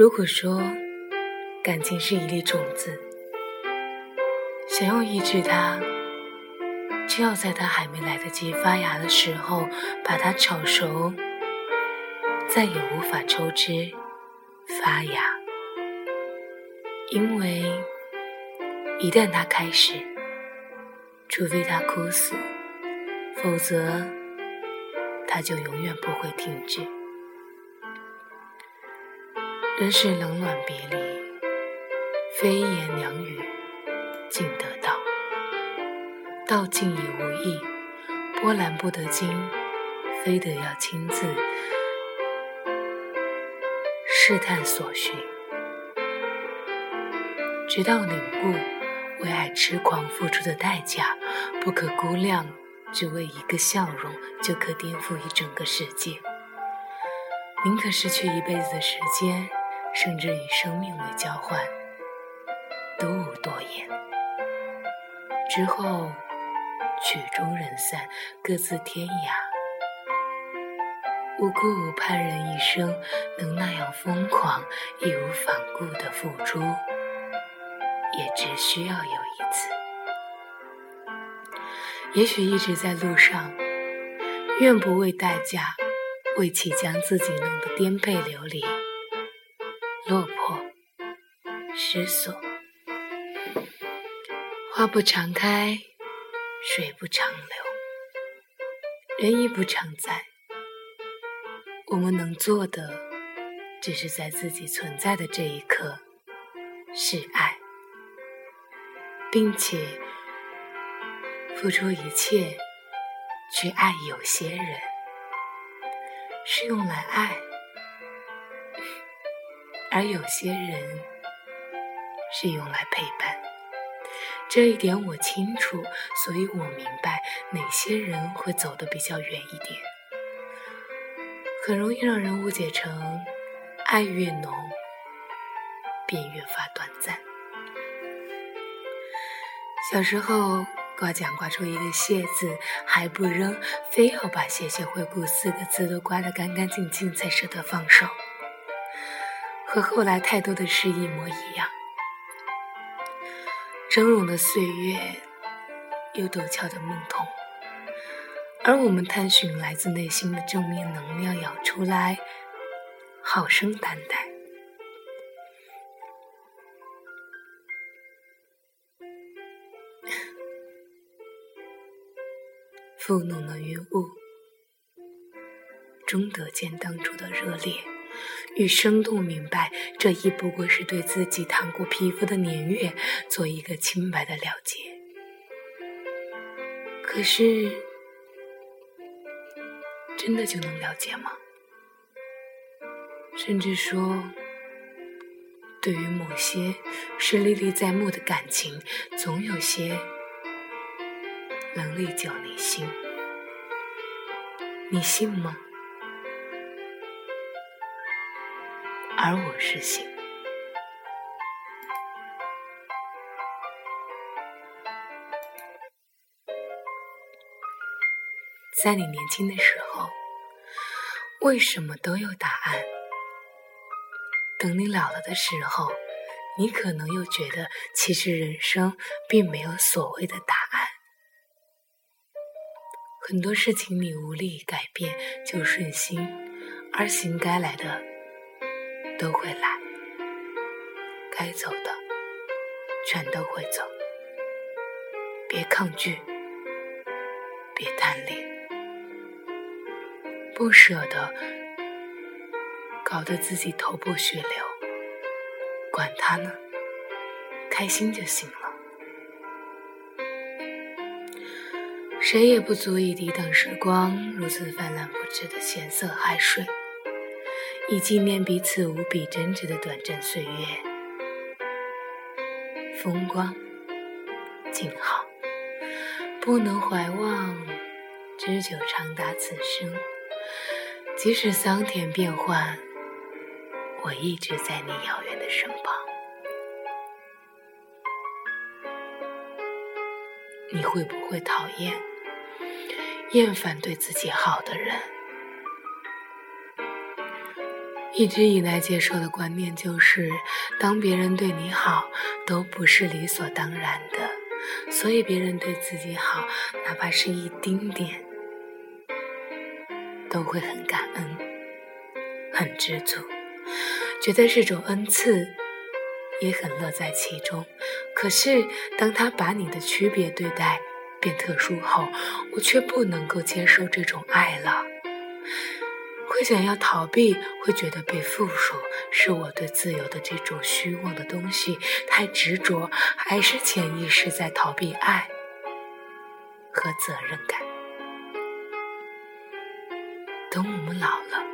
如果说感情是一粒种子，想要抑制它，就要在它还没来得及发芽的时候把它炒熟，再也无法抽枝发芽。因为一旦它开始，除非它枯死，否则它就永远不会停止。人是冷暖别离，非言两语尽得到。道尽已无益，波澜不得惊，非得要亲自试探所寻，直到领悟为爱痴狂付出的代价不可估量，只为一个笑容就可颠覆一整个世界，宁可失去一辈子的时间。甚至以生命为交换，都无多言。之后曲终人散，各自天涯。无辜无盼人一生能那样疯狂、义无反顾的付出，也只需要有一次。也许一直在路上，愿不为代价，为其将自己弄得颠沛流离。落魄，失所，花不常开，水不长流，人亦不常在。我们能做的，只是在自己存在的这一刻，是爱，并且付出一切去爱有些人，是用来爱。而有些人是用来陪伴，这一点我清楚，所以我明白哪些人会走得比较远一点。很容易让人误解成，爱越浓，便越发短暂。小时候刮奖刮出一个谢字还不扔，非要把谢谢惠顾四个字都刮得干干净净才舍得放手。和后来太多的事一模一样，峥嵘的岁月，又陡峭的梦痛，而我们探寻来自内心的正面能量，咬出来，好生担待。负浓的云雾，终得见当初的热烈。与生动明白，这亦不过是对自己烫过皮肤的年月做一个清白的了结。可是，真的就能了解吗？甚至说，对于某些是历历在目的感情，总有些能历久弥新，你信吗？而我是心，在你年轻的时候，为什么都有答案？等你老了的时候，你可能又觉得，其实人生并没有所谓的答案。很多事情你无力改变，就顺心，而行该来的。都会来，该走的全都会走。别抗拒，别贪恋，不舍得，搞得自己头破血流。管他呢，开心就行了。谁也不足以抵挡时光如此泛滥不绝的咸涩海水。以纪念彼此无比真挚的短暂岁月，风光静好，不能怀望，知久长达此生。即使桑田变幻，我一直在你遥远的身旁。你会不会讨厌、厌烦对自己好的人？一直以来接受的观念就是，当别人对你好，都不是理所当然的，所以别人对自己好，哪怕是一丁点，都会很感恩，很知足，觉得是种恩赐，也很乐在其中。可是，当他把你的区别对待变特殊后，我却不能够接受这种爱了。会想要逃避，会觉得被附属，是我对自由的这种虚妄的东西太执着，还是潜意识在逃避爱和责任感？等我们老了，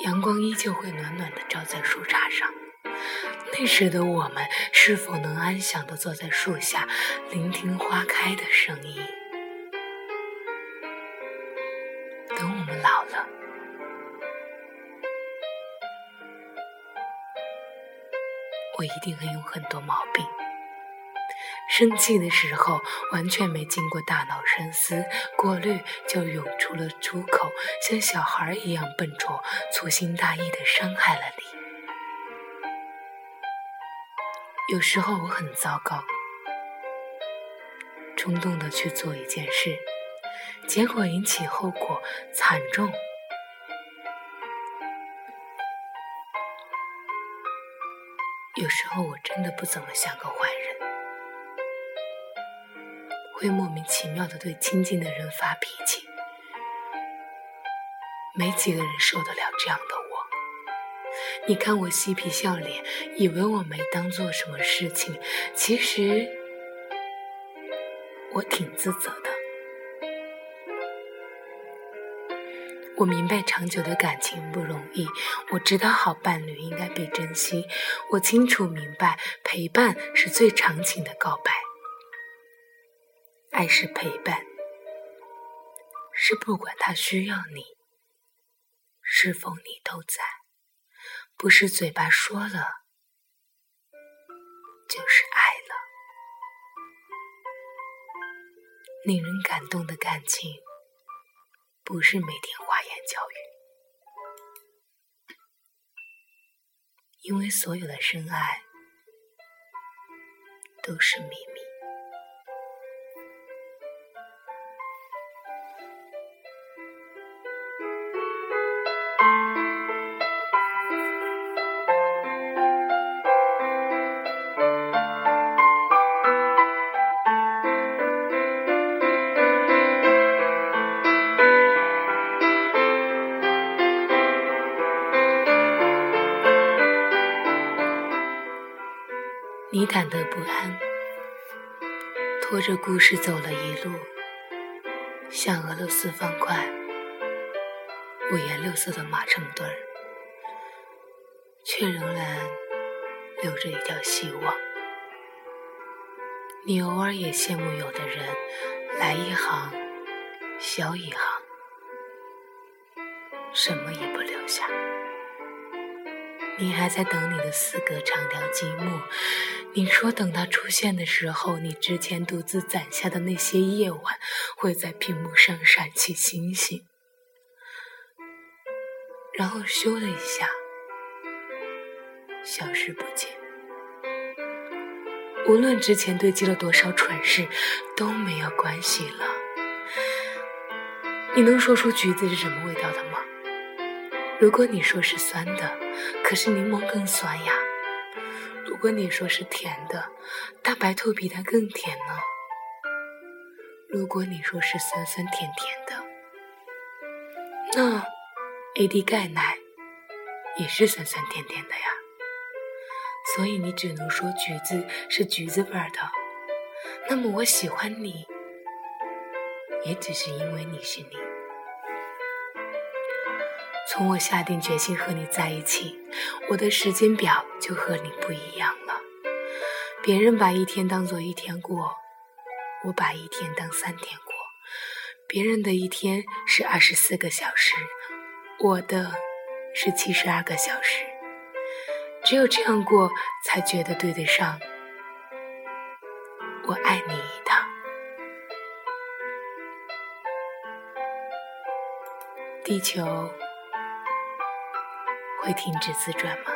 阳光依旧会暖暖的照在树杈上，那时的我们是否能安详的坐在树下，聆听花开的声音？我一定会有很多毛病。生气的时候，完全没经过大脑深思过滤，就涌出了出口，像小孩一样笨拙，粗心大意的伤害了你。有时候我很糟糕，冲动的去做一件事，结果引起后果惨重。有时候我真的不怎么像个坏人，会莫名其妙的对亲近的人发脾气，没几个人受得了这样的我。你看我嬉皮笑脸，以为我没当做什么事情，其实我挺自责的。我明白长久的感情不容易，我知道好伴侣应该被珍惜，我清楚明白陪伴是最长情的告白。爱是陪伴，是不管他需要你，是否你都在，不是嘴巴说了，就是爱了。令人感动的感情。不是每天花言巧语，因为所有的深爱都是秘密。忐忑不安，拖着故事走了一路，像俄罗斯方块，五颜六色的马成堆儿，却仍然留着一条希望。你偶尔也羡慕有的人，来一行，消一行，什么也不留下。你还在等你的四格长条积木。你说等它出现的时候，你之前独自攒下的那些夜晚，会在屏幕上闪起星星，然后咻的一下消失不见。无论之前堆积了多少蠢事，都没有关系了。你能说出橘子是什么味道的吗？如果你说是酸的，可是柠檬更酸呀。如果你说是甜的，大白兔比它更甜呢。如果你说是酸酸甜甜的，那 AD 钙奶也是酸酸甜甜的呀。所以你只能说橘子是橘子味儿的。那么我喜欢你，也只是因为你是你。从我下定决心和你在一起，我的时间表就和你不一样了。别人把一天当做一天过，我把一天当三天过。别人的一天是二十四个小时，我的是七十二个小时。只有这样过，才觉得对得上。我爱你一趟，地球。会停止自转吗？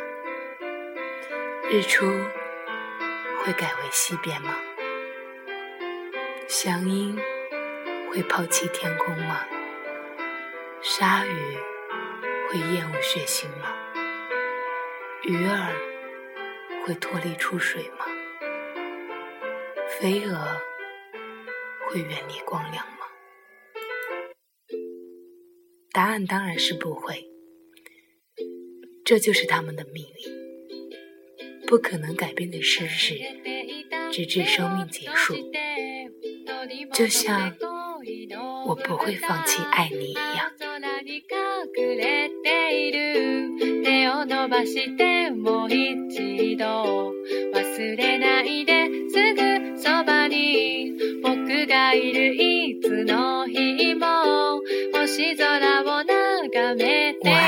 日出会改为西边吗？祥鹰会抛弃天空吗？鲨鱼会厌恶血腥吗？鱼儿会脱离出水吗？飞蛾会远离光亮吗？答案当然是不会，这就是他们的命运，不可能改变的事实，直至生命结束。就像我不会放弃爱你一样。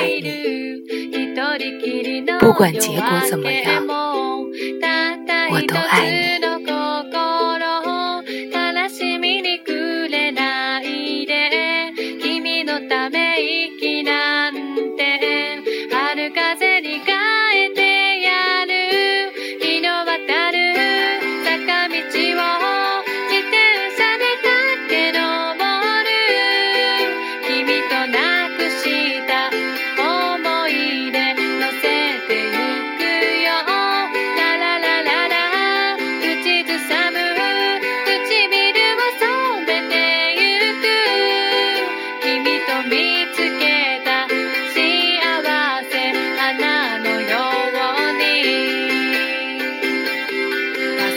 爱你，不管结果怎么样，我都爱你。